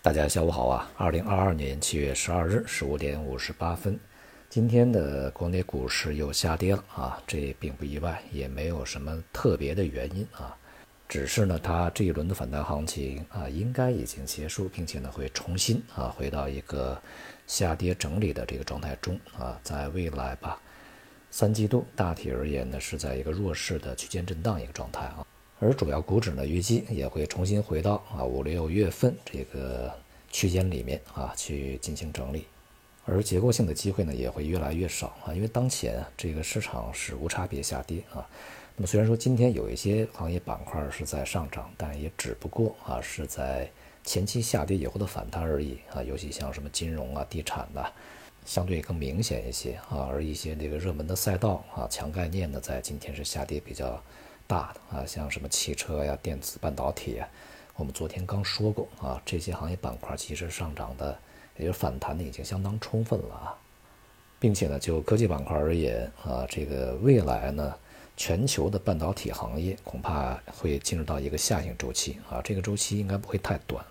大家下午好啊！二零二二年七月十二日十五点五十八分，今天的国内股市又下跌了啊，这并不意外，也没有什么特别的原因啊，只是呢，它这一轮的反弹行情啊，应该已经结束，并且呢，会重新啊回到一个下跌整理的这个状态中啊，在未来吧，三季度大体而言呢，是在一个弱势的区间震荡一个状态啊。而主要股指呢，预计也会重新回到啊五六月份这个区间里面啊去进行整理，而结构性的机会呢也会越来越少啊，因为当前这个市场是无差别下跌啊。那么虽然说今天有一些行业板块是在上涨，但也只不过啊是在前期下跌以后的反弹而已啊，尤其像什么金融啊、地产的，相对更明显一些啊，而一些这个热门的赛道啊、强概念呢，在今天是下跌比较。大的啊，像什么汽车呀、电子半导体呀，我们昨天刚说过啊，这些行业板块其实上涨的，也就是反弹的已经相当充分了啊，并且呢，就科技板块而言啊，这个未来呢，全球的半导体行业恐怕会进入到一个下行周期啊，这个周期应该不会太短，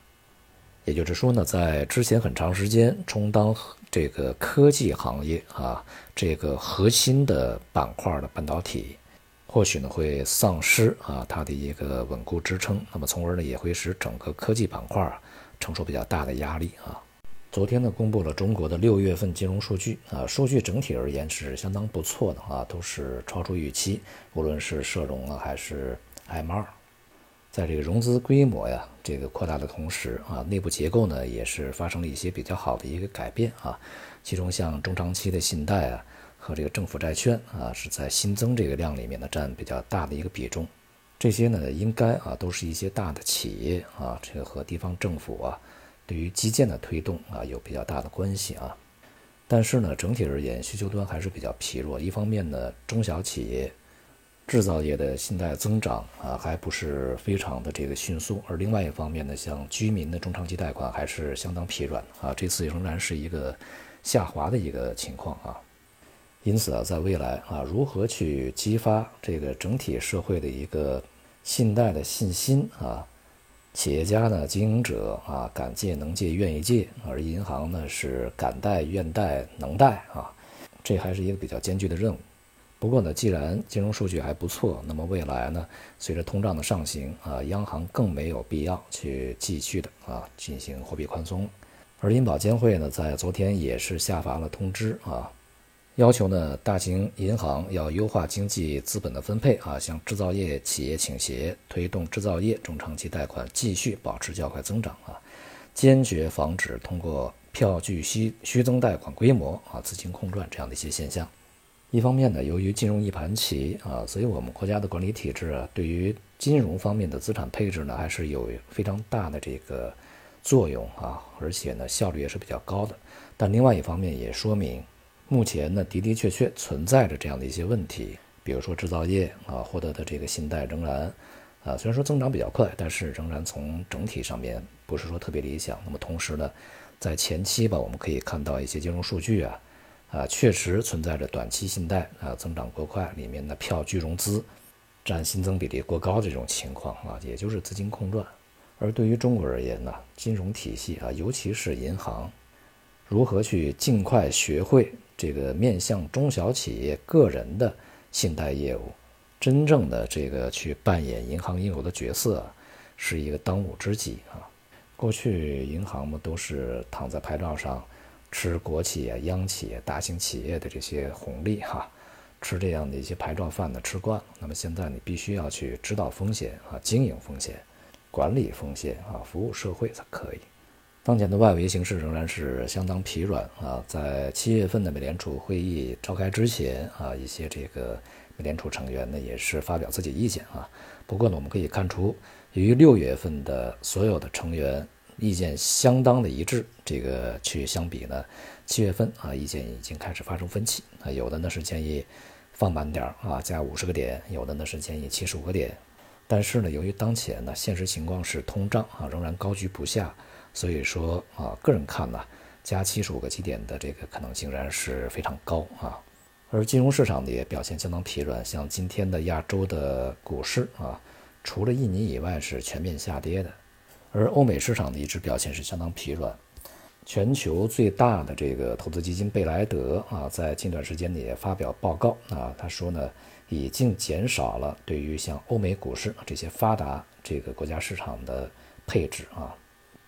也就是说呢，在之前很长时间充当这个科技行业啊这个核心的板块的半导体。或许呢会丧失啊它的一个稳固支撑，那么从而呢也会使整个科技板块承受比较大的压力啊。昨天呢公布了中国的六月份金融数据啊，数据整体而言是相当不错的啊，都是超出预期，无论是社融啊还是 M 二，在这个融资规模呀这个扩大的同时啊，内部结构呢也是发生了一些比较好的一个改变啊，其中像中长期的信贷啊。和这个政府债券啊，是在新增这个量里面呢占比较大的一个比重。这些呢，应该啊都是一些大的企业啊，这个和地方政府啊，对于基建的推动啊有比较大的关系啊。但是呢，整体而言，需求端还是比较疲弱。一方面呢，中小企业、制造业的信贷增长啊还不是非常的这个迅速，而另外一方面呢，像居民的中长期贷款还是相当疲软啊。这次仍然是一个下滑的一个情况啊。因此啊，在未来啊，如何去激发这个整体社会的一个信贷的信心啊？企业家呢，经营者啊，敢借能借愿意借，而银行呢是敢贷愿贷能贷啊，这还是一个比较艰巨的任务。不过呢，既然金融数据还不错，那么未来呢，随着通胀的上行啊，央行更没有必要去继续的啊进行货币宽松。而银保监会呢，在昨天也是下发了通知啊。要求呢，大型银行要优化经济资本的分配啊，向制造业企业倾斜，推动制造业中长期贷款继续保持较快增长啊，坚决防止通过票据虚虚增贷款规模啊，资金空转这样的一些现象。一方面呢，由于金融一盘棋啊，所以我们国家的管理体制啊，对于金融方面的资产配置呢，还是有非常大的这个作用啊，而且呢，效率也是比较高的。但另外一方面也说明。目前呢，的的确确存在着这样的一些问题，比如说制造业啊获得的这个信贷仍然，啊虽然说增长比较快，但是仍然从整体上面不是说特别理想。那么同时呢，在前期吧，我们可以看到一些金融数据啊，啊确实存在着短期信贷啊增长过快，里面的票据融资占新增比例过高的这种情况啊，也就是资金空转。而对于中国而言呢，金融体系啊，尤其是银行，如何去尽快学会。这个面向中小企业个人的信贷业务，真正的这个去扮演银行应有的角色，是一个当务之急啊。过去银行嘛都是躺在牌照上吃国企啊、央企、大型企业的这些红利哈，吃这样的一些牌照饭的吃惯了。那么现在你必须要去知道风险啊，经营风险、管理风险啊，服务社会才可以。当前的外围形势仍然是相当疲软啊，在七月份的美联储会议召开之前啊，一些这个美联储成员呢也是发表自己意见啊。不过呢，我们可以看出，与六月份的所有的成员意见相当的一致，这个去相比呢，七月份啊意见已经开始发生分歧啊，有的呢是建议放慢点儿啊，加五十个点，有的呢是建议七十五个点。但是呢，由于当前呢现实情况是通胀啊仍然高居不下。所以说啊，个人看呢，加七十五个基点的这个可能性仍然是非常高啊。而金融市场呢也表现相当疲软，像今天的亚洲的股市啊，除了印尼以外是全面下跌的。而欧美市场的一直表现是相当疲软。全球最大的这个投资基金贝莱德啊，在近段时间也发表报告啊，他说呢，已经减少了对于像欧美股市这些发达这个国家市场的配置啊，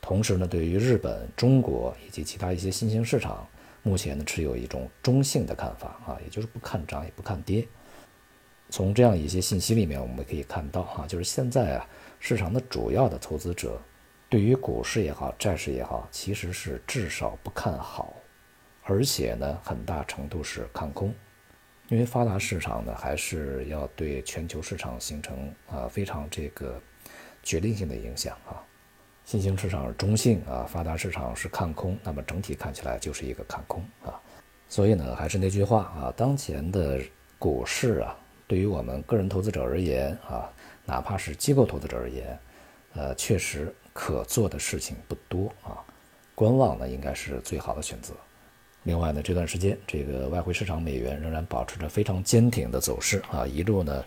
同时呢，对于日本、中国以及其他一些新兴市场，目前呢持有一种中性的看法啊，也就是不看涨也不看跌。从这样一些信息里面，我们可以看到啊，就是现在啊，市场的主要的投资者。对于股市也好，债市也好，其实是至少不看好，而且呢，很大程度是看空，因为发达市场呢，还是要对全球市场形成啊非常这个决定性的影响啊。新兴市场是中性啊，发达市场是看空，那么整体看起来就是一个看空啊。所以呢，还是那句话啊，当前的股市啊，对于我们个人投资者而言啊，哪怕是机构投资者而言，呃，确实。可做的事情不多啊，观望呢应该是最好的选择。另外呢，这段时间这个外汇市场美元仍然保持着非常坚挺的走势啊，一路呢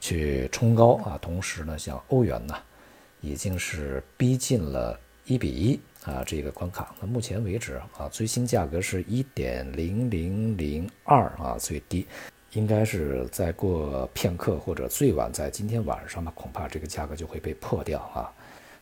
去冲高啊，同时呢，像欧元呢已经是逼近了一比一啊这个关卡。那目前为止啊，最新价格是一点零零零二啊，最低应该是再过片刻或者最晚在今天晚上吧，恐怕这个价格就会被破掉啊。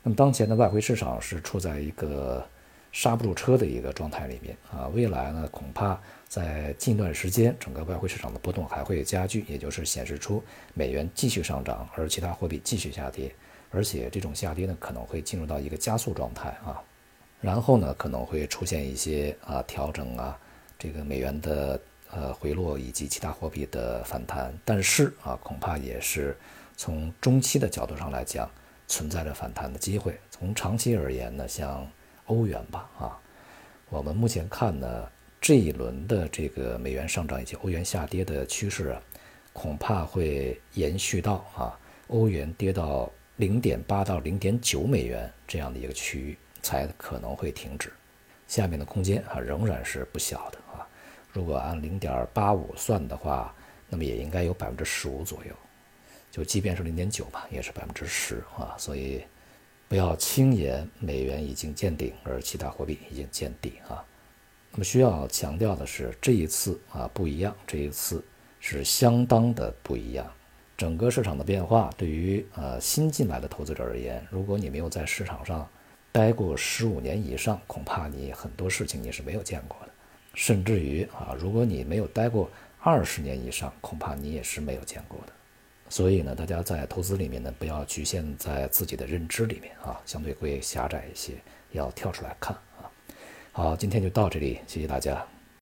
那么当前的外汇市场是处在一个刹不住车的一个状态里面啊，未来呢恐怕在近段时间整个外汇市场的波动还会加剧，也就是显示出美元继续上涨，而其他货币继续下跌，而且这种下跌呢可能会进入到一个加速状态啊，然后呢可能会出现一些啊调整啊，这个美元的呃回落以及其他货币的反弹，但是啊恐怕也是从中期的角度上来讲。存在着反弹的机会。从长期而言呢，像欧元吧，啊，我们目前看呢，这一轮的这个美元上涨以及欧元下跌的趋势啊，恐怕会延续到啊，欧元跌到零点八到零点九美元这样的一个区域才可能会停止。下面的空间啊，仍然是不小的啊。如果按零点八五算的话，那么也应该有百分之十五左右。就即便是零点九吧，也是百分之十啊，所以不要轻言美元已经见顶，而其他货币已经见底啊。那么需要强调的是，这一次啊不一样，这一次是相当的不一样。整个市场的变化，对于呃新进来的投资者而言，如果你没有在市场上待过十五年以上，恐怕你很多事情你是没有见过的。甚至于啊，如果你没有待过二十年以上，恐怕你也是没有见过的。所以呢，大家在投资里面呢，不要局限在自己的认知里面啊，相对会狭窄一些，要跳出来看啊。好，今天就到这里，谢谢大家。